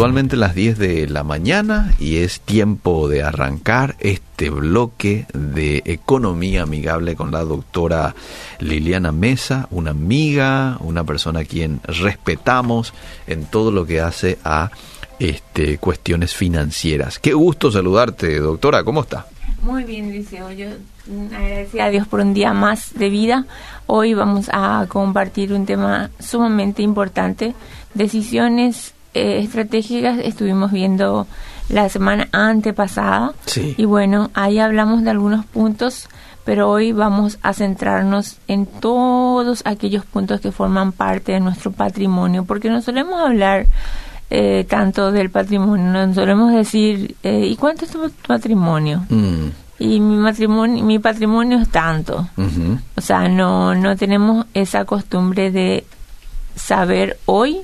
puntualmente las 10 de la mañana y es tiempo de arrancar este bloque de economía amigable con la doctora Liliana Mesa, una amiga, una persona a quien respetamos en todo lo que hace a este, cuestiones financieras. Qué gusto saludarte, doctora, ¿cómo está? Muy bien, Liceo. Yo agradecida a Dios por un día más de vida. Hoy vamos a compartir un tema sumamente importante, decisiones eh, estratégicas estuvimos viendo la semana antepasada y bueno, ahí hablamos de algunos puntos, pero hoy vamos a centrarnos en todos aquellos puntos que forman parte de nuestro patrimonio, porque no solemos hablar eh, tanto del patrimonio, no solemos decir, eh, ¿y cuánto es tu patrimonio? Mm. Y mi matrimonio, mi patrimonio es tanto. O sea, no, no tenemos esa costumbre de saber hoy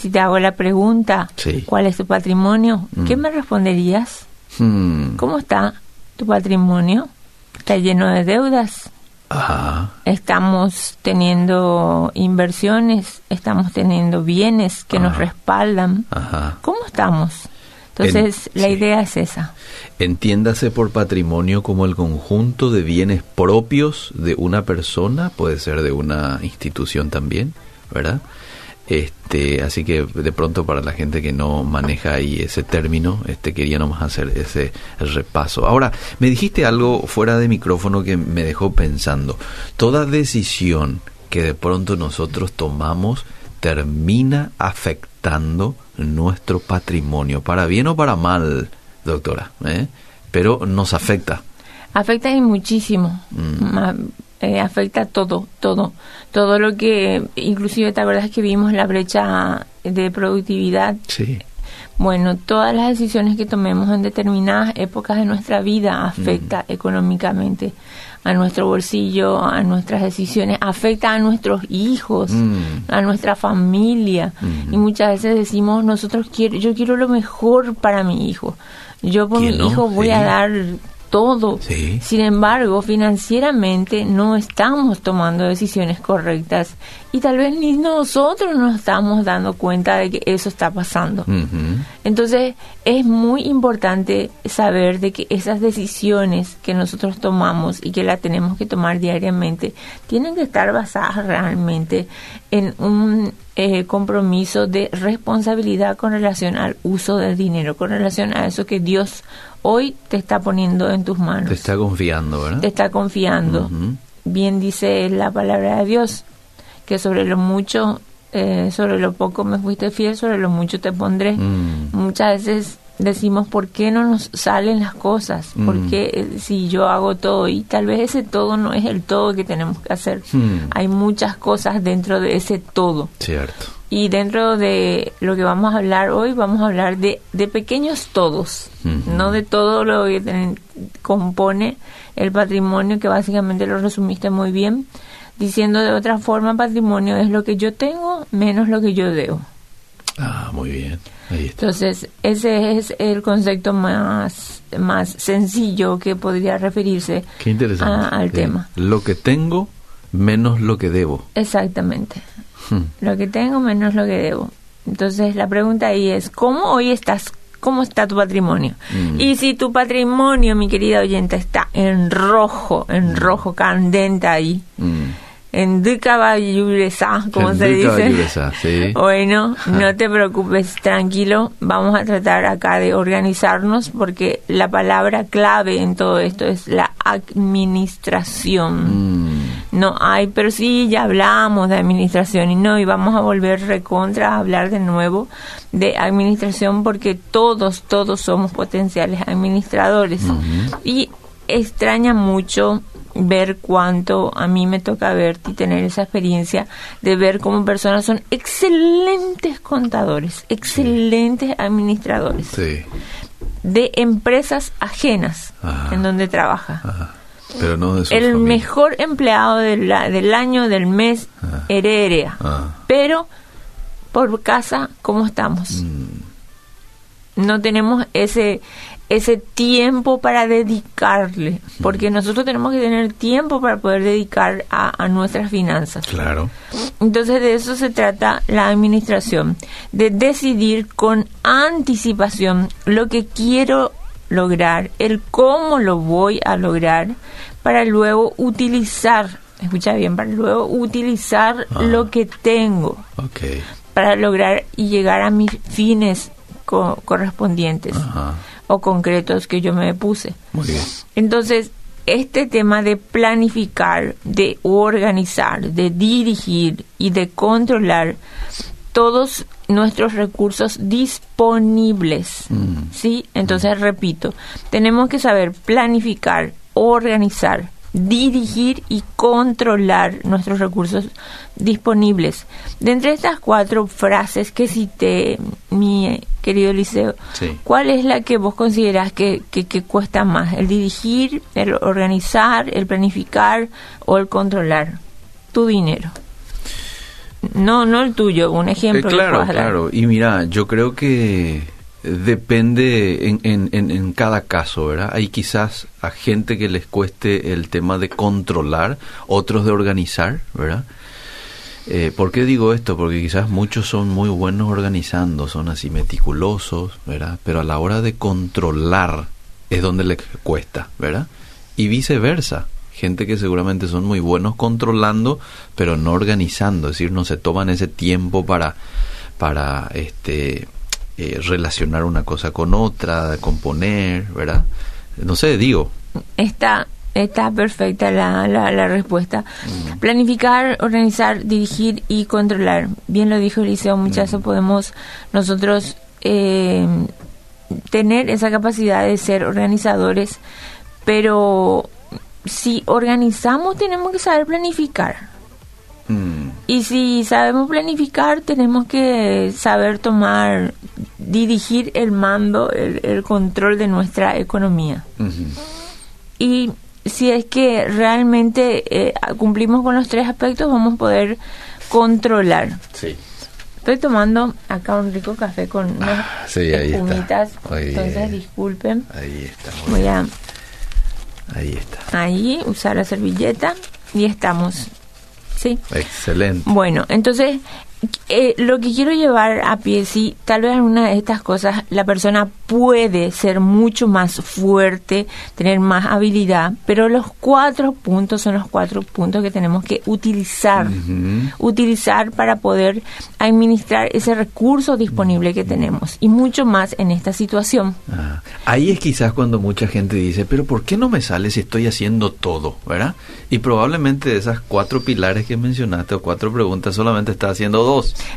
si te hago la pregunta, ¿cuál es tu patrimonio? ¿Qué mm. me responderías? Hmm. ¿Cómo está tu patrimonio? ¿Está lleno de deudas? Estamos teniendo inversiones, estamos teniendo bienes que nos respaldan. ¿Cómo estamos? Entonces, la idea es esa. Entiéndase por patrimonio como el conjunto de bienes propios de una persona, puede ser de una institución también, ¿verdad? Este, así que de pronto para la gente que no maneja ahí ese término, este quería nomás hacer ese repaso. Ahora, me dijiste algo fuera de micrófono que me dejó pensando. Toda decisión que de pronto nosotros tomamos termina afectando nuestro patrimonio, para bien o para mal, doctora, ¿eh? pero nos afecta. Afecta y muchísimo. Mm. Eh, afecta todo, todo, todo lo que, inclusive te acuerdas que vimos la brecha de productividad. Sí. Bueno, todas las decisiones que tomemos en determinadas épocas de nuestra vida afecta mm. económicamente a nuestro bolsillo, a nuestras decisiones, afecta a nuestros hijos, mm. a nuestra familia. Mm. Y muchas veces decimos, nosotros quiero, yo quiero lo mejor para mi hijo. Yo por mi hijo voy a dar todo. Sin embargo, financieramente no estamos tomando decisiones correctas y tal vez ni nosotros nos estamos dando cuenta de que eso está pasando. Entonces, es muy importante saber de que esas decisiones que nosotros tomamos y que las tenemos que tomar diariamente tienen que estar basadas realmente en un eh, compromiso de responsabilidad con relación al uso del dinero, con relación a eso que Dios hoy te está poniendo en tus manos. Te está confiando, ¿verdad? Te está confiando. Bien dice la palabra de Dios, que sobre lo mucho, eh, sobre lo poco me fuiste fiel, sobre lo mucho te pondré. Mm. Muchas veces decimos, ¿por qué no nos salen las cosas? ¿Por mm. qué eh, si yo hago todo? Y tal vez ese todo no es el todo que tenemos que hacer. Mm. Hay muchas cosas dentro de ese todo. Cierto. Y dentro de lo que vamos a hablar hoy, vamos a hablar de, de pequeños todos, no de todo lo que compone el patrimonio, que básicamente lo resumiste muy bien, diciendo de otra forma, patrimonio es lo que yo tengo menos lo que yo debo. Ah, muy bien. Entonces, ese es el concepto más, más sencillo que podría referirse al tema. Lo que tengo menos lo que debo. Exactamente. Hmm. Lo que tengo menos lo que debo. Entonces la pregunta ahí es, ¿cómo hoy estás? ¿Cómo está tu patrimonio? Hmm. Y si tu patrimonio, mi querida oyente, está en rojo, en hmm. rojo, candente ahí, en Ducabayuresa, como se dice. Bueno, no te preocupes, tranquilo. Vamos a tratar acá de organizarnos porque la palabra clave en todo esto es la administración. Mm. No hay, pero sí, ya hablamos de administración y no, y vamos a volver recontra a hablar de nuevo de administración porque todos, todos somos potenciales administradores. Y extraña mucho ver cuánto a mí me toca ver y tener esa experiencia de ver cómo personas son excelentes contadores, excelentes administradores de empresas ajenas en donde trabaja. Pero no El mejor empleado del, del, año, del mes, heredera. Pero por casa, ¿cómo estamos? Mm. No tenemos ese ese tiempo para dedicarle, porque nosotros tenemos que tener tiempo para poder dedicar a, nuestras finanzas. Claro. Entonces de eso se trata la administración, de decidir con anticipación lo que quiero lograr, el cómo lo voy a lograr, para luego utilizar, escucha bien, para luego utilizar ah. lo que tengo. Para lograr y llegar a mis fines correspondientes o concretos que yo me puse. Muy bien. Entonces, este tema de planificar, de organizar, de dirigir y de controlar todos nuestros recursos disponibles, mm. ¿sí? Entonces, repito, tenemos que saber planificar, organizar, dirigir y controlar nuestros recursos disponibles. De entre estas cuatro frases que cité, mi querido Liceo, ¿cuál es la que vos considerás que, que, cuesta más? ¿El dirigir, el organizar, el planificar o el controlar tu dinero? No, no el tuyo, un ejemplo. Eh, claro, claro. Y mira, yo creo que Depende en, en, en, cada caso, ¿verdad? Hay quizás a gente que les cueste el tema de controlar, otros de organizar, ¿verdad? Eh, ¿Por qué digo esto? Porque quizás muchos son muy buenos organizando, son así meticulosos, ¿verdad? Pero a la hora de controlar es donde les cuesta, ¿verdad? Y viceversa, gente que seguramente son muy buenos controlando, pero no organizando, es decir, no se toman ese tiempo para, para este, eh, relacionar una cosa con otra, componer, ¿verdad? No sé, digo. Está, está perfecta la, la, respuesta. Mm. Planificar, organizar, dirigir y controlar. Bien lo dijo Eliseo, muchas mm. podemos nosotros eh, tener esa capacidad de ser organizadores, pero si organizamos tenemos que saber planificar. Mm. Y si sabemos planificar, tenemos que saber tomar, dirigir el mando, el, control de nuestra economía. Y si es que realmente eh, cumplimos con los tres aspectos, vamos a poder controlar. Sí. Estoy tomando acá un rico café con unas ah, sí, entonces disculpen. Ahí está. Voy a ahí está. Ahí usar la servilleta y estamos Sí. Excelente. Bueno, entonces eh, lo que quiero llevar a pie, sí, tal vez alguna de estas cosas la persona puede ser mucho más fuerte, tener más habilidad, pero los cuatro puntos son los cuatro puntos que tenemos que utilizar, utilizar para poder administrar ese recurso disponible que tenemos y mucho más en esta situación. Ah, ahí es quizás cuando mucha gente dice, pero ¿por qué no me sale si estoy haciendo todo, verdad? Y probablemente de esas cuatro pilares que mencionaste o cuatro preguntas solamente está haciendo dos.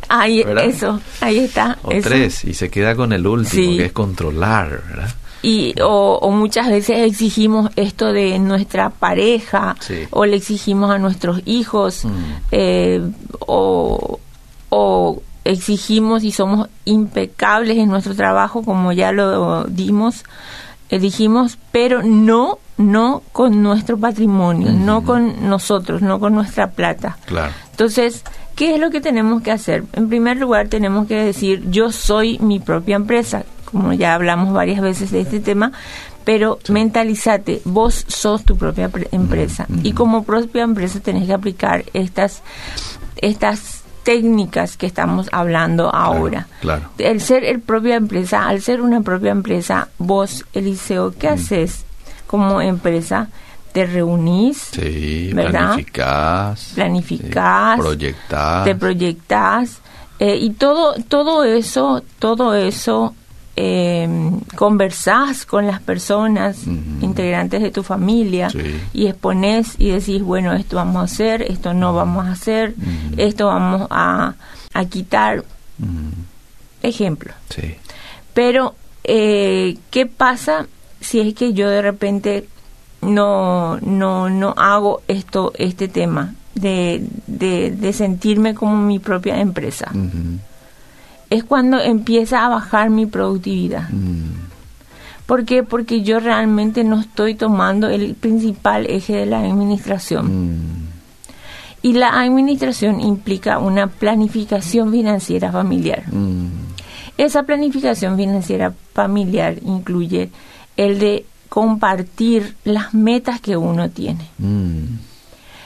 Ahí, eso, ahí está. O tres, y se queda con el último, que es controlar, ¿verdad? Y, o, muchas veces exigimos esto de nuestra pareja, o le exigimos a nuestros hijos, mm. eh, o, o exigimos y somos impecables en nuestro trabajo, como ya lo dimos, eh, dijimos, pero no no con nuestro patrimonio, no con nosotros, no con nuestra plata. Claro. Entonces, ¿qué es lo que tenemos que hacer? En primer lugar, tenemos que decir, yo soy mi propia empresa, como ya hablamos varias veces de este tema, pero mentalízate, vos sos tu propia empresa y como propia empresa tenés que aplicar estas estas técnicas que estamos hablando ahora. Claro, El ser el propia empresa, al ser una propia empresa, vos, Eliseo, ¿qué haces como empresa? Te reunís, sí, planificás, planificás, proyectás, te proyectás eh, y todo todo eso, todo eso eh, conversás con las personas integrantes de tu familia y exponés y decís, bueno, esto vamos a hacer, esto no vamos a hacer, esto vamos a, a quitar. Ejemplo. Sí. Pero, eh, ¿qué pasa si es que yo de repente no, no, no hago esto, este tema de, de, sentirme como mi propia empresa. Es cuando empieza a bajar mi productividad. Mm. ¿Por qué? Porque yo realmente no estoy tomando el principal eje de la administración. Mm. Y la administración implica una planificación financiera familiar. Mm. Esa planificación financiera familiar incluye el de compartir las metas que uno tiene. Mm.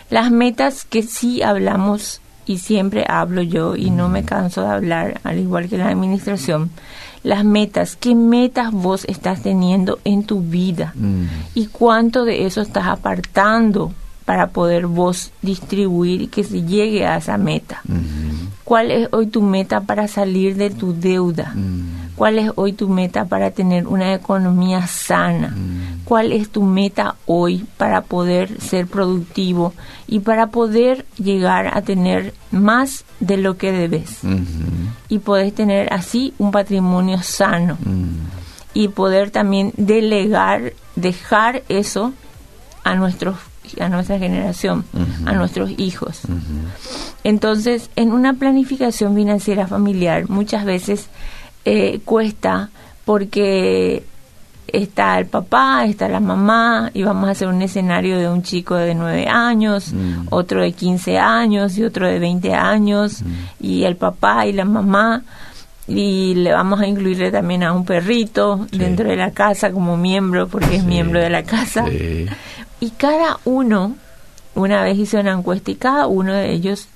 Las metas que sí hablamos y siempre hablo yo y no me canso de hablar, al igual que la administración, las metas, qué metas vos estás teniendo en tu vida Mm. y cuánto de eso estás apartando para poder vos distribuir y que se llegue a esa meta. ¿Cuál es hoy tu meta para salir de tu deuda? Mm. ¿Cuál es hoy tu meta para tener una economía sana? Mm. ¿Cuál es tu meta hoy para poder ser productivo y para poder llegar a tener más de lo que debes? Mhm. Y poder tener así un patrimonio sano Mm. y poder también delegar, dejar eso a nuestros a nuestra generación, a nuestros hijos. Mhm. Entonces, en una planificación financiera familiar muchas veces eh, cuesta porque está el papá, está la mamá y vamos a hacer un escenario de un chico de 9 años, Mm. otro de 15 años y otro de 20 años y el papá y la mamá y le vamos a incluirle también a un perrito Sí. dentro de la casa como miembro porque es Sí. miembro de la casa. Sí. Y cada uno, una vez hice una encuesta y cada uno de ellos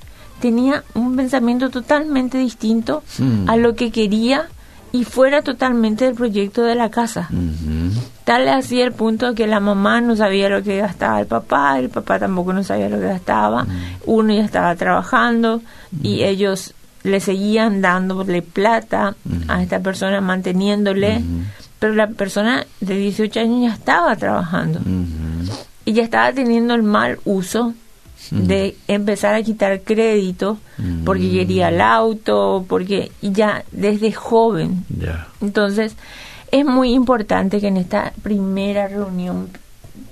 tenía un pensamiento totalmente distinto Mm. a lo que quería y fuera totalmente del proyecto de la casa. Mhm. Tal así el punto que la mamá no sabía lo que gastaba el papá, el papá tampoco no sabía lo que gastaba, uno ya estaba trabajando y ellos le seguían dándole plata a esta persona, manteniéndole, pero la persona de 18 años ya estaba trabajando Mhm. y ya estaba teniendo el mal uso de empezar a quitar crédito porque Mm. quería el auto, porque ya desde joven. Entonces, es muy importante que en esta primera reunión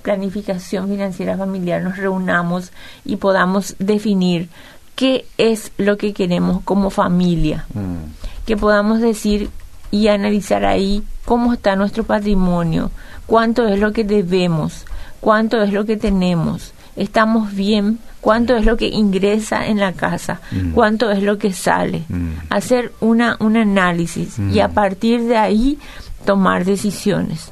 planificación financiera familiar nos reunamos y podamos definir qué es lo que queremos como familia Mm. que podamos decir y analizar ahí cómo está nuestro patrimonio, cuánto es lo que debemos, cuánto es lo que tenemos, estamos bien, cuánto es lo que ingresa en la casa, Mm. cuánto es lo que sale. Mm. Hacer una, un análisis y a Mm. partir de ahí tomar decisiones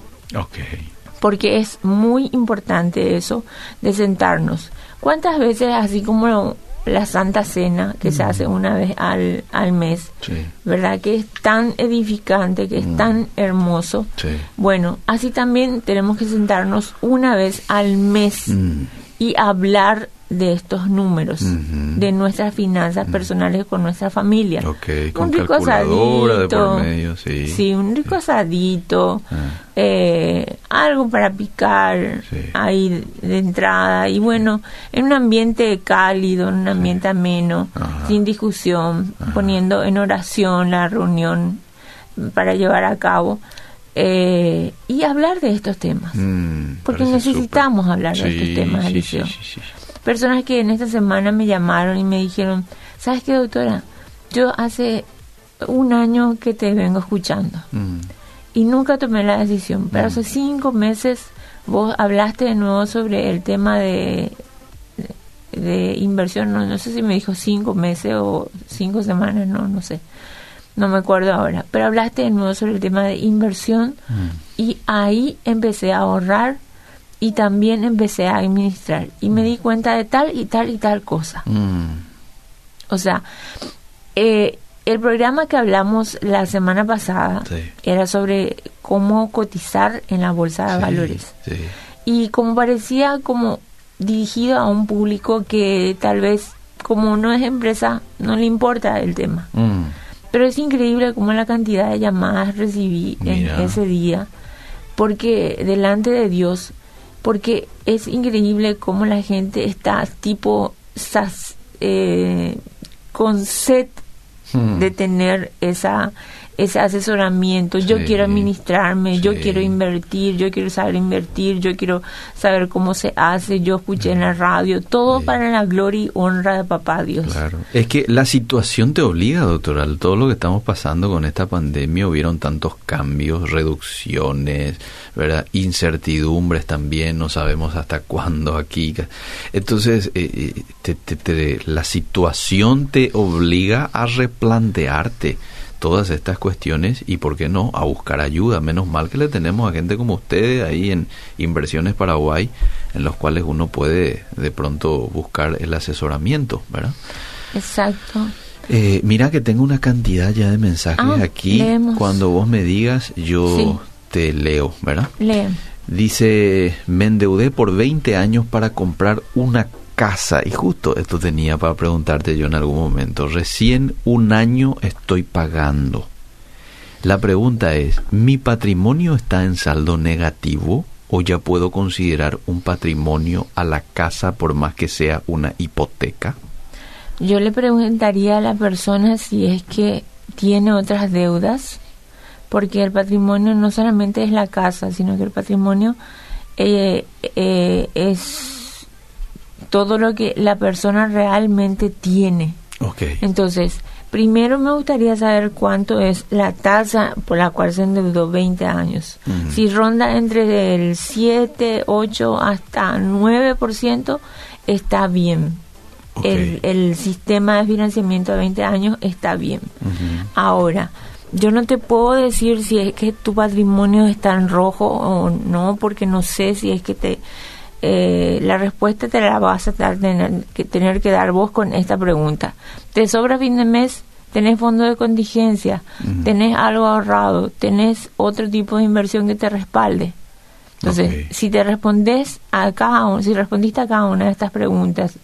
porque es muy importante eso de sentarnos. ¿Cuántas veces, así como la Santa Cena, que se hace una vez al, al mes, Sí. ¿verdad? Que es tan edificante, que es tan hermoso. Sí. Bueno, así también tenemos que sentarnos una vez al mes. Y hablar de estos números, de nuestras finanzas personales con nuestra familia. Ok, con un rico calculadora de por asadito, medio, sí. Sí, un rico asadito, Ah. eh, algo para picar Sí. ahí de entrada y bueno, en un ambiente cálido, en un ambiente ameno, Ajá. sin discusión, poniendo en oración la reunión para llevar a cabo eh, y hablar de estos temas. Mm, Porque necesitamos hablar de Sí, estos temas, sí, Eliseo. Personas que en esta semana me llamaron y me dijeron, ¿sabes qué, doctora? Yo hace un año que te vengo escuchando Mm, y nunca tomé la decisión, pero hace cinco meses vos hablaste de nuevo sobre el tema de, de, de inversión, no, no sé si me dijo cinco meses o cinco semanas, no, no sé, no me acuerdo ahora, pero hablaste de nuevo sobre el tema de inversión mm, y ahí empecé a ahorrar y también empecé a administrar y me di cuenta de tal y tal y tal cosa. mm, O sea, eh, el programa que hablamos la semana pasada Sí. era sobre cómo cotizar en la bolsa de sí, valores. Sí. Y como parecía como dirigido a un público que tal vez como no es empresa no le importa el tema. Mm, Pero es increíble como la cantidad de llamadas recibí Mira. en ese día, porque delante de Dios, porque es increíble cómo la gente está tipo sas- eh, con sed mm. de tener esa ese asesoramiento. Yo quiero administrarme, yo quiero invertir, yo quiero saber invertir, yo quiero saber cómo se hace. Yo escuché en la radio todo Sí. para la gloria y honra de papá Dios. Claro. Es que la situación te obliga, doctora, todo lo que estamos pasando con esta pandemia, hubieron tantos cambios, reducciones, ¿verdad? Incertidumbres también, no sabemos hasta cuándo aquí. Entonces, eh, eh, te- te- te- la situación te obliga a replantearte todas estas cuestiones y, ¿por qué no?, a buscar ayuda. Menos mal que le tenemos a gente como ustedes ahí en Inversiones Paraguay, en los cuales uno puede de pronto buscar el asesoramiento, ¿verdad? Exacto. Eh, mira que tengo una cantidad ya de mensajes Ah, aquí. leemos. Cuando vos me digas, yo Sí. te leo, ¿verdad? Lee. Dice, me endeudé por 20 años para comprar una casa. Y justo esto tenía para preguntarte yo en algún momento. Recién un año estoy pagando. La pregunta es, ¿mi patrimonio está en saldo negativo o ya puedo considerar un patrimonio a la casa por más que sea una hipoteca? Yo le preguntaría a la persona si es que tiene otras deudas, porque el patrimonio no solamente es la casa, sino que el patrimonio eh, eh, es todo lo que la persona realmente tiene. Ok. Entonces, primero me gustaría saber cuánto es la tasa por la cual se endeudó 20 años. Si ronda entre el 7, 8 hasta 9%, está bien. El, el sistema de financiamiento de 20 años está bien. Ahora, yo no te puedo decir si es que tu patrimonio está en rojo o no, porque no sé si es que te... eh, la respuesta te la vas a tener, que tener que dar vos con esta pregunta. ¿Te sobra fin de mes? ¿Tenés fondo de contingencia? ¿Tenés algo ahorrado? ¿Tenés otro tipo de inversión que te respalde? Entonces, si te respondes a cada uno, si respondiste a cada una de estas preguntas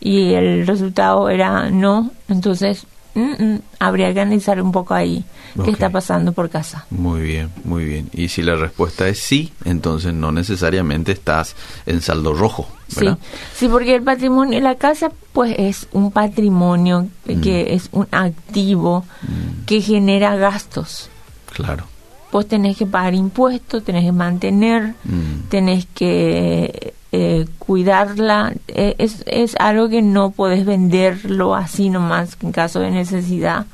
y el resultado era no, entonces mm, mm, habría que analizar un poco ahí Ok. qué está pasando por casa. Muy bien, muy bien. Y si la respuesta es sí, entonces no necesariamente estás en saldo rojo, Sí, ¿verdad? sí, porque el patrimonio, la casa pues es un patrimonio Mm. que es un activo Mm, que genera gastos. claro. Vos tenés que pagar impuestos, tenés que mantener, Mm, tenés que eh, cuidarla. Eh, es, es algo que no podés venderlo así nomás en caso de necesidad.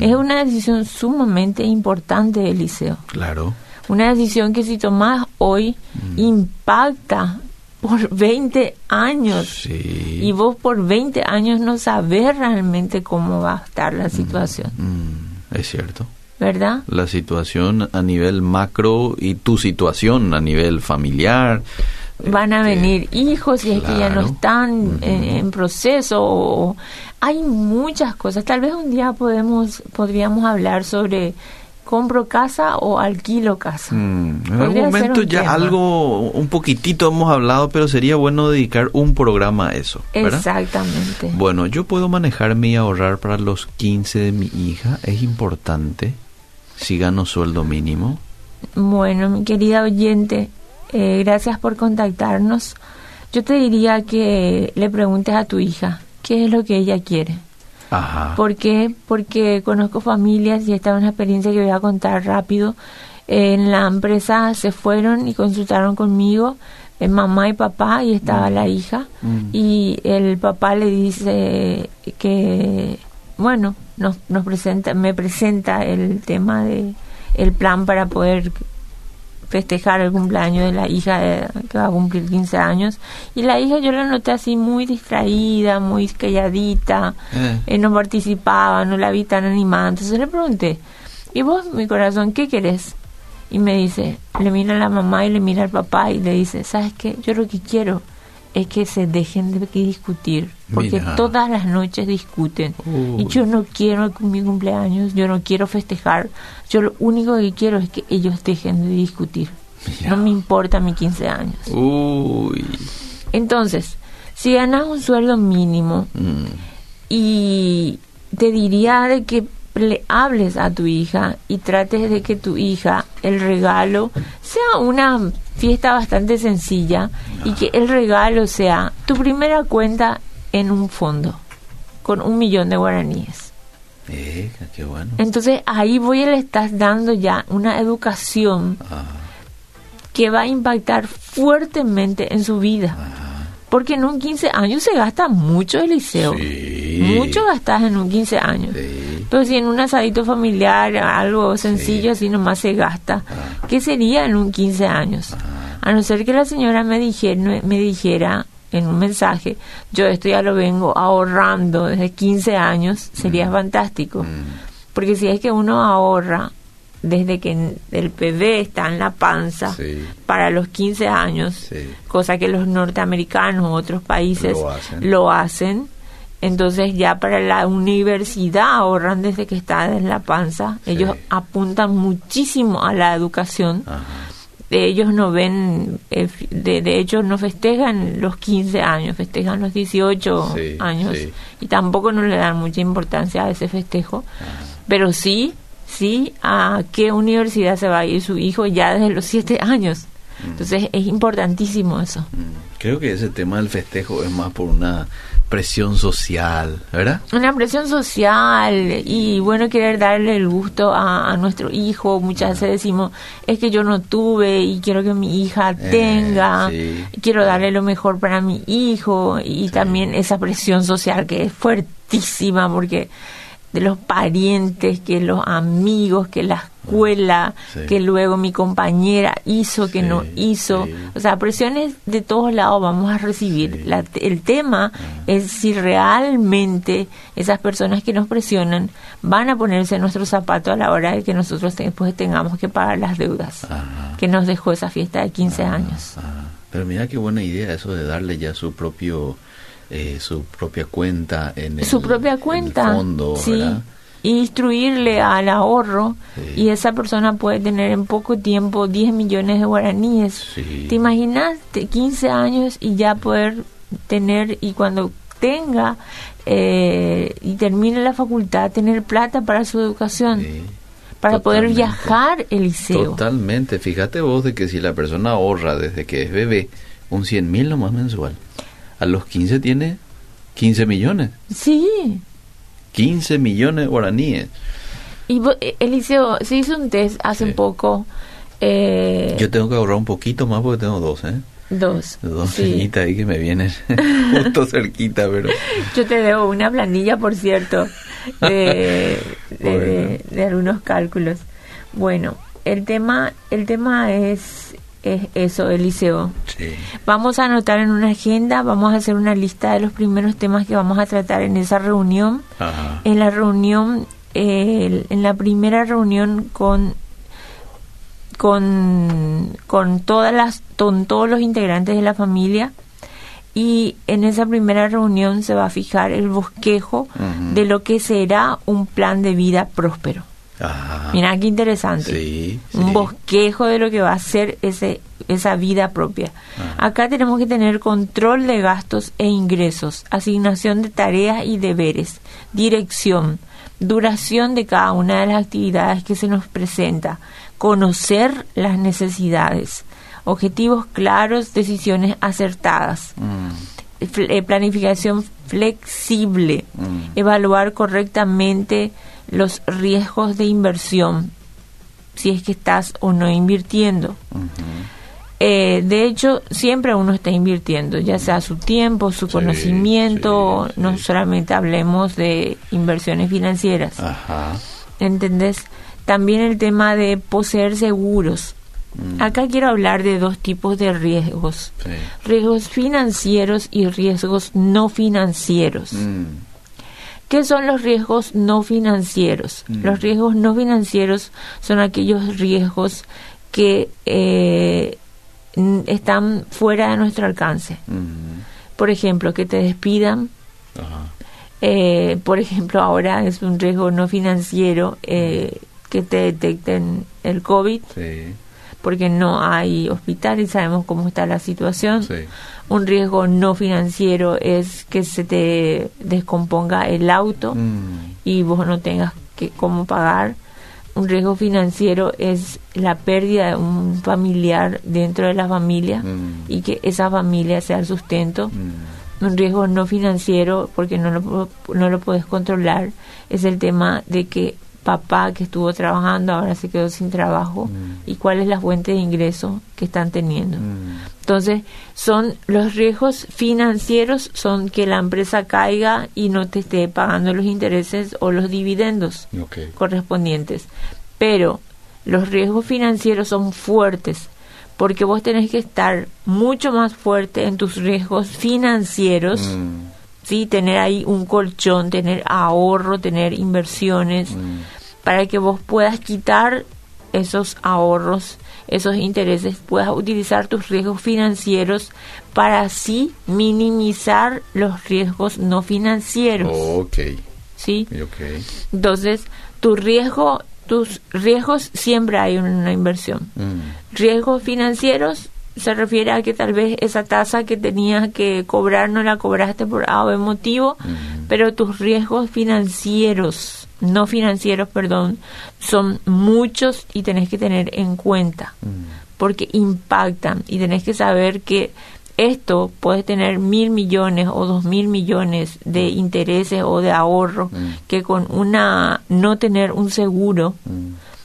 Es una decisión sumamente importante, Eliseo. Claro. Una decisión que si tomás hoy Mm. impacta por 20 años. Sí. Y vos por 20 años no sabés realmente cómo va a estar la situación, Mm, es cierto. ¿verdad? La situación a nivel macro y tu situación a nivel familiar. Van a este, venir hijos y es que ya no están en, en proceso. o- hay muchas cosas. Tal vez un día podemos podríamos hablar sobre compro casa o alquilo casa. Mm, en algún momento ya tema. algo, un poquitito hemos hablado, pero sería bueno dedicar un programa a eso. ¿verdad? Exactamente. Bueno, yo puedo manejarme y ahorrar para los 15 de mi hija. Es importante si gano sueldo mínimo. Bueno, mi querida oyente, eh, gracias por contactarnos. Yo te diría que le preguntes a tu hija qué es lo que ella quiere. Ajá. ¿Por qué? Porque conozco familias y esta es una experiencia que voy a contar rápido. En la empresa se fueron y consultaron conmigo, eh, mamá y papá, y estaba la hija. Mm. Y el papá le dice que, bueno, nos, nos presenta, me presenta el tema de el plan para poder festejar el cumpleaños de la hija de- que va a cumplir 15 años. Y la hija yo la noté así muy distraída, muy calladita, Eh. eh, no participaba, no la vi tan animada. Entonces le pregunté, ¿y vos, mi corazón, qué querés? Y me dice, le mira a la mamá y le mira al papá y le dice, ¿sabes qué? Yo lo que quiero es que se dejen de discutir, porque Mira. todas las noches discuten. Uy. Y yo no quiero con mi cumpleaños, yo no quiero festejar, yo lo único que quiero es que ellos dejen de discutir. Mira. No me importa mis 15 años. Uy. Entonces, si ganas un sueldo mínimo, Mm, y te diría de que le hables a tu hija y trates de que tu hija el regalo sea una fiesta bastante sencilla y que el regalo sea tu primera cuenta en un fondo con un millón de guaraníes. eh, qué bueno. Entonces ahí voy le estás dando ya una educación Ah, que va a impactar fuertemente en su vida. Porque en un 15 años se gasta mucho el liceo. Sí. Mucho gastas en un 15 años. sí. Pero si en un asadito familiar, algo sencillo, así nomás se gasta, ¿qué sería en un 15 años? A no ser que la señora me dijera, me dijera en un mensaje, yo esto ya lo vengo ahorrando desde 15 años, sería fantástico. Mm, Porque si es que uno ahorra desde que el bebé está en la panza para los 15 años, cosa que los norteamericanos u otros países lo hacen. Entonces ya para la universidad ahorran desde que está en la panza. Ellos apuntan muchísimo a la educación. Ellos no ven, eh, de, de, hecho no festejan los 15 años, festejan los 18 años y tampoco no le dan mucha importancia a ese festejo. Pero sí sí a qué universidad se va a ir su hijo ya desde los siete años. Mm. Entonces es importantísimo eso. Mm. Creo que ese tema del festejo es más por una presión social, ¿verdad? Una presión social y bueno, querer darle el gusto a, nuestro hijo. Muchas veces decimos, es que yo no tuve y quiero que mi hija eh, tenga, quiero darle lo mejor para mi hijo. Y también esa presión social que es fuertísima porque de los parientes, que los amigos, que la escuela, que luego mi compañera hizo, que no hizo. O sea, presiones de todos lados vamos a recibir. el tema ah. es si realmente esas personas que nos presionan van a ponerse en nuestro zapato a la hora de que nosotros después tengamos que pagar las deudas que nos dejó esa fiesta de 15 años. Pero mira qué buena idea eso de darle ya su propio eh, su propia cuenta en el, su propia cuenta, fondo, sí. Instruirle al ahorro y esa persona puede tener en poco tiempo 10 millones de guaraníes. ¿Te imaginas 15 años y ya poder tener y cuando tenga eh, y termine la facultad tener plata para su educación? Para poder viajar el liceo. Totalmente. Fíjate vos de que si la persona ahorra desde que es bebé un 100 mil nomás mensual a los 15 tiene 15 millones. Sí. 15 millones de guaraníes. Y eh, Eliseo, se hizo un test hace poco. Eh, Yo tengo que ahorrar un poquito más porque tengo dos, ¿eh? Dos. Dos sí. ahí que me vienen justo cerquita, pero... Yo te debo una planilla, por cierto, de, de, de algunos cálculos. Bueno, el tema, el tema es es eso, Eliseo. Sí. Vamos a anotar en una agenda, vamos a hacer una lista de los primeros temas que vamos a tratar en esa reunión. En la reunión, en la primera reunión con con, con todas las con todos los integrantes de la familia y en esa primera reunión se va a fijar el bosquejo de lo que será un plan de vida próspero. Mira qué interesante. Un bosquejo de lo que va a ser ese, esa vida propia. Acá tenemos que tener control de gastos e ingresos, asignación de tareas y deberes, dirección, duración de cada una de las actividades que se nos presenta, conocer las necesidades, objetivos claros, decisiones acertadas. Mm. Eh, planificación flexible, mm. evaluar correctamente los riesgos de inversión, si es que estás o no invirtiendo. Eh, de hecho, siempre uno está invirtiendo, ya sea su tiempo, su conocimiento, no solamente hablemos de inversiones financieras. ¿Entendés? También el tema de poseer seguros. Mm. Acá quiero hablar de dos tipos de riesgos. Riesgos financieros y riesgos no financieros. Mm. ¿Qué son los riesgos no financieros? Mm. Los riesgos no financieros son aquellos riesgos que eh, están fuera de nuestro alcance. Mm. Por ejemplo, que te despidan. Eh, por ejemplo, ahora es un riesgo no financiero eh, que te detecten el COVID. Porque no hay hospital y sabemos cómo está la situación. Sí un riesgo no financiero es que se te descomponga el auto mm. y vos no tengas que cómo pagar. Un riesgo financiero es la pérdida de un familiar dentro de la familia mm. y que esa familia sea el sustento. Mm. Un riesgo no financiero, porque no lo, no lo puedes controlar, es el tema de que papá que estuvo trabajando ahora se quedó sin trabajo mm. y cuál es la fuente de ingreso que están teniendo. Mm. Entonces, son los riesgos financieros son que la empresa caiga y no te esté pagando los intereses o los dividendos correspondientes. Pero los riesgos financieros son fuertes porque vos tenés que estar mucho más fuerte en tus riesgos financieros. Mm sí, tener ahí un colchón, tener ahorro, tener inversiones. Mm. para que vos puedas quitar esos ahorros, esos intereses, puedas utilizar tus riesgos financieros para así minimizar los riesgos no financieros. Ok. ¿Sí? Ok. Entonces, tu riesgo, tus riesgos siempre hay una inversión. Mm. Riesgos financieros se refiere a que tal vez esa tasa que tenías que cobrar no la cobraste por A o B motivo, pero tus riesgos financieros, no financieros, perdón, son muchos y tenés que tener en cuenta porque impactan. Y tenés que saber que esto puede tener mil millones o dos mil millones de intereses o de ahorro que con una no tener un seguro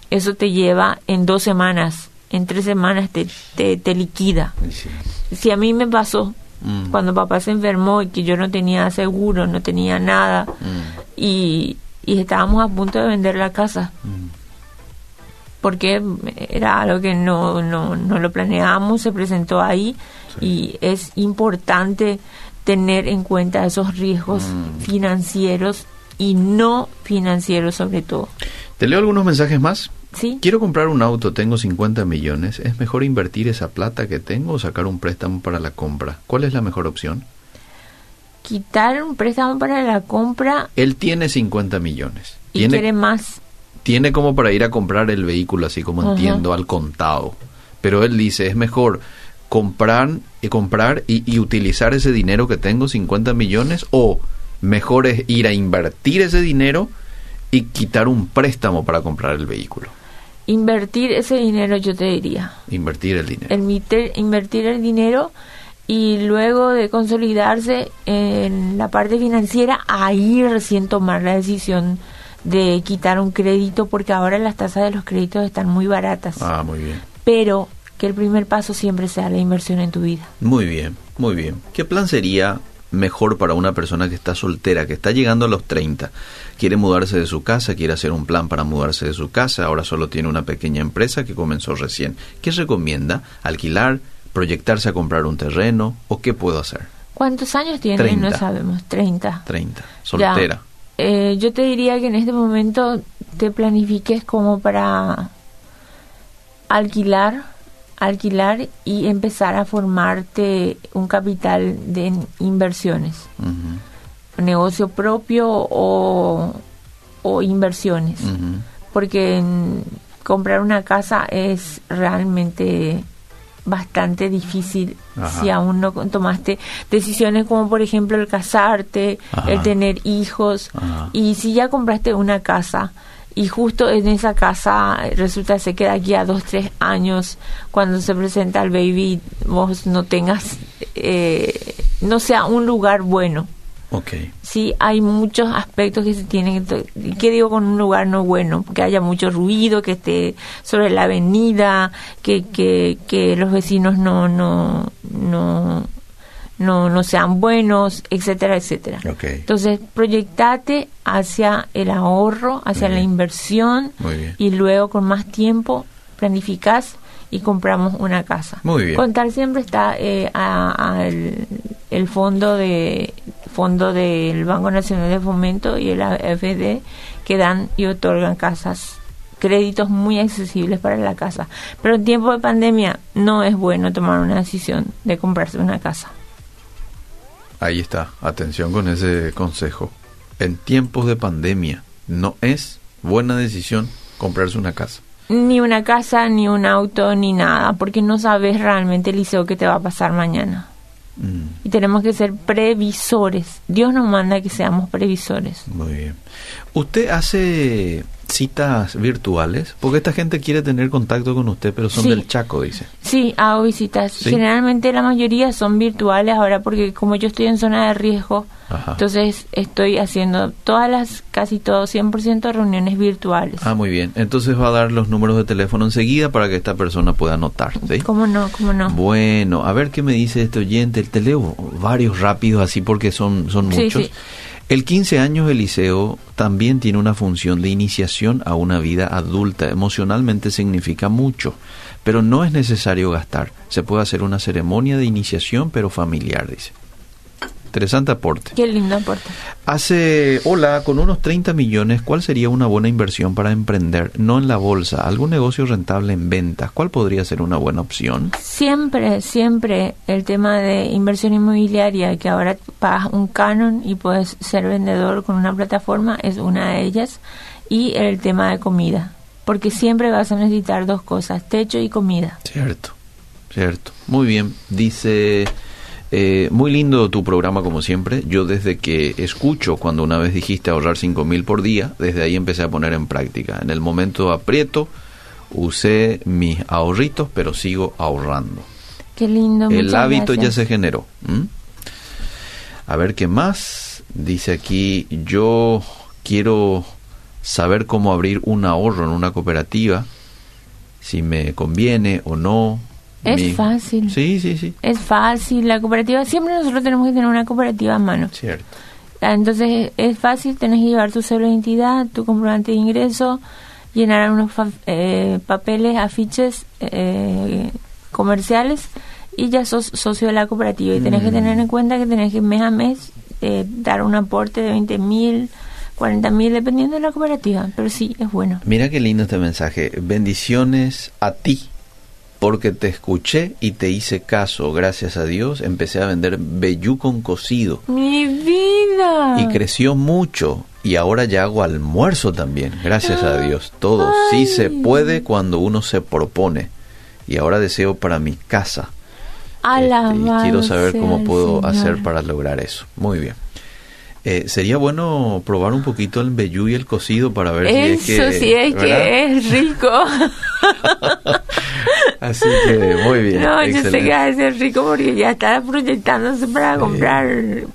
eso te lleva en dos semanas en tres semanas te, te, te liquida sí. si a mí me pasó Mm. cuando papá se enfermó y que yo no tenía seguro no tenía nada Mm. y, y estábamos a punto de vender la casa Mm. porque era algo que no, no, no lo planeábamos, se presentó ahí y es importante tener en cuenta esos riesgos financieros y no financieros sobre todo. Te leo algunos mensajes más. ¿Sí? Quiero comprar un auto, tengo 50 millones. ¿Es mejor invertir esa plata que tengo o sacar un préstamo para la compra? ¿Cuál es la mejor opción? Quitar un préstamo para la compra Él tiene 50 millones. y Tiene, quiere más. tiene como para ir a comprar el vehículo, así como entiendo, al contado. Pero él dice, es mejor comprar y comprar y, y utilizar ese dinero que tengo, 50 millones, o mejor es ir a invertir ese dinero y quitar un préstamo para comprar el vehículo. Invertir ese dinero, yo te diría. Invertir el dinero. Invertir, invertir el dinero y luego de consolidarse en la parte financiera, ahí recién tomar la decisión de quitar un crédito porque ahora las tasas de los créditos están muy baratas. Ah, muy bien. Pero que el primer paso siempre sea la inversión en tu vida. Muy bien, muy bien. ¿Qué plan sería mejor para una persona que está soltera, que está llegando a los 30? Quiere mudarse de su casa, quiere hacer un plan para mudarse de su casa, ahora solo tiene una pequeña empresa que comenzó recién. ¿Qué recomienda? ¿Alquilar? ¿Proyectarse a comprar un terreno? ¿O qué puedo hacer? ¿Cuántos años tiene? 30. No sabemos. 30. 30. Soltera. Eh, yo te diría que en este momento te planifiques como para alquilar, alquilar y empezar a formarte un capital de inversiones, negocio propio o, o inversiones, porque comprar una casa es realmente bastante difícil Ajá. si aún no tomaste decisiones como por ejemplo el casarte, Ajá. el tener hijos Ajá. y si ya compraste una casa y justo en esa casa resulta se queda aquí a dos, tres años cuando se presenta el baby vos no tengas, eh, no sea un lugar bueno. Ok. Sí, hay muchos aspectos que se tienen que... to- ¿Qué digo con un lugar no bueno? Que haya mucho ruido, que esté sobre la avenida, que, que, que los vecinos no, no, no, no, no sean buenos, etcétera, etcétera. Entonces, proyectate hacia el ahorro, hacia Muy la bien. inversión y luego con más tiempo planificás y compramos una casa. Muy bien. Contar siempre está eh, a- a el, el fondo de fondo del Banco Nacional de Fomento y el AFD que dan y otorgan casas créditos muy accesibles para la casa. Pero en tiempo de pandemia no es bueno tomar una decisión de comprarse una casa. Ahí está. Atención con ese consejo. En tiempos de pandemia no es buena decisión comprarse una casa. Ni una casa, ni un auto, ni nada, porque no sabes realmente, Liceo, qué te va a pasar mañana. Mm, Y tenemos que ser previsores. Dios nos manda que seamos previsores. muy bien. ¿Usted hace citas virtuales? Porque esta gente quiere tener contacto con usted, pero son Sí. del Chaco, dice. Sí, hago visitas. Sí. Generalmente la mayoría son virtuales ahora porque como yo estoy en zona de riesgo, Ajá. entonces estoy haciendo todas las, casi todo, 100% reuniones virtuales. Ah, muy bien. Entonces va a dar los números de teléfono enseguida para que esta persona pueda anotar, ¿sí? ¿Cómo no? ¿Cómo no? Bueno, a ver qué me dice este oyente. Te leo varios rápidos así porque son, son Sí, muchos. sí. El 15 años del liceo también tiene una función de iniciación a una vida adulta. Emocionalmente significa mucho, pero no es necesario gastar. Se puede hacer una ceremonia de iniciación, pero familiar, dice. Interesante aporte. Qué lindo aporte. Hace, hola, con unos 30 millones, ¿cuál sería una buena inversión para emprender? No en la bolsa, algún negocio rentable en ventas. ¿Cuál podría ser una buena opción? Siempre, siempre el tema de inversión inmobiliaria, que ahora pagas un canon y puedes ser vendedor con una plataforma, es una de ellas. Y el tema de comida, porque siempre vas a necesitar dos cosas, techo y comida. Cierto, cierto. Muy bien, dice... Eh, muy lindo tu programa como siempre. Yo desde que escucho cuando una vez dijiste ahorrar cinco mil por día, desde ahí empecé a poner en práctica. En el momento aprieto, usé mis ahorritos, pero sigo ahorrando. Qué lindo. El hábito ya se generó. A ver qué más. Dice aquí, yo quiero saber cómo abrir un ahorro en una cooperativa, si me conviene o no es fácil. Sí, sí, sí. Es fácil. La cooperativa, siempre nosotros tenemos que tener una cooperativa a mano. Cierto. Ah, entonces es fácil, tenés que llevar tu cédula de identidad, tu comprobante de ingreso, llenar unos eh, papeles, afiches eh, comerciales y ya sos socio de la cooperativa. Y tenés que tener en mm. cuenta que tenés que mes a mes eh, dar un aporte de 20 mil, 40 mil, dependiendo de la cooperativa. Pero sí, es bueno. Mira qué lindo este mensaje. Bendiciones a ti porque te escuché y te hice caso, gracias a Dios, empecé a vender vellú con cocido. Mi vida. Y creció mucho y ahora ya hago almuerzo también, gracias a Dios. Todo sí se puede cuando uno se propone. Y ahora deseo para mi casa. Este, y quiero saber cómo puedo hacer para lograr eso. Muy bien. Eh, sería bueno probar un poquito el vellú y el cocido para ver si es que... sí es que es rico. Así que muy bien. No, yo sé que va a ser rico porque ya está proyectándose para comprar,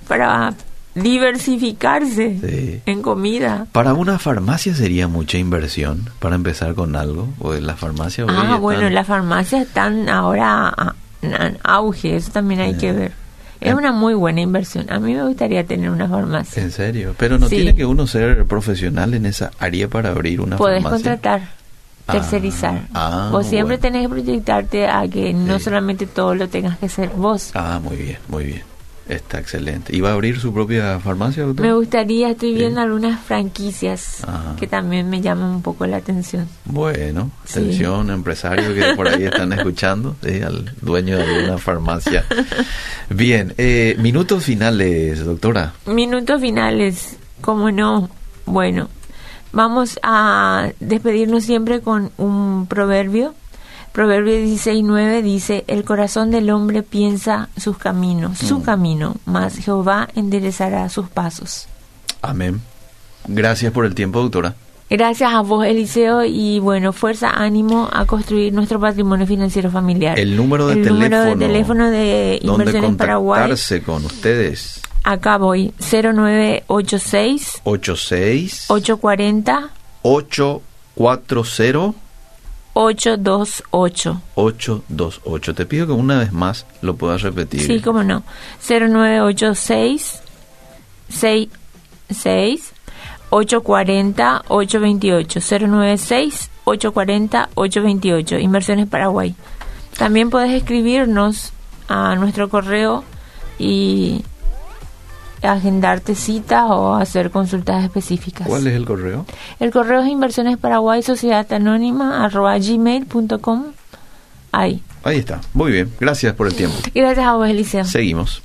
para diversificarse en comida. Para una farmacia sería mucha inversión para empezar con algo. O en la farmacia. Ah, bueno, las farmacias están ahora en auge, eso también hay que ver. Es una muy buena inversión. A mí me gustaría tener una farmacia. ¿En serio? Pero no tiene que uno ser profesional en esa área para abrir una farmacia. Puedes contratar, tercerizar. Ah, vos siempre tenés que proyectarte a que no solamente todo lo tengas que hacer vos. Ah, muy bien, muy bien. Está excelente. ¿Y va a abrir su propia farmacia? Me gustaría, estoy viendo algunas franquicias que también me llaman un poco la atención. Bueno, atención, empresarios que por ahí están escuchando, al dueño de una farmacia. Bien, eh, minutos finales, doctora. Minutos finales, ¿cómo no? Bueno, vamos a despedirnos siempre con un proverbio Proverbio 16.9 dice, el corazón del hombre piensa sus caminos, su mm. camino, mas Jehová enderezará sus pasos. Amén. Gracias por el tiempo, doctora. Gracias a vos, Eliseo, y bueno, fuerza, ánimo a construir nuestro patrimonio financiero familiar. El número de el teléfono. Número de teléfono de Inversiones Paraguay. con ustedes. Acá voy, 0986 86 840 840 828. 828. Te pido que una vez más lo puedas repetir. Sí, cómo no. 0986 66 840 828. 096 840 828. Inversiones Paraguay. También puedes escribirnos a nuestro correo y agendarte citas o hacer consultas específicas. ¿Cuál es el correo? El correo es inversiones paraguay sociedad anónima arroba gmail.com. Ahí. Ahí está. Muy bien. Gracias por el tiempo. Gracias a vos, Eliseo. Seguimos.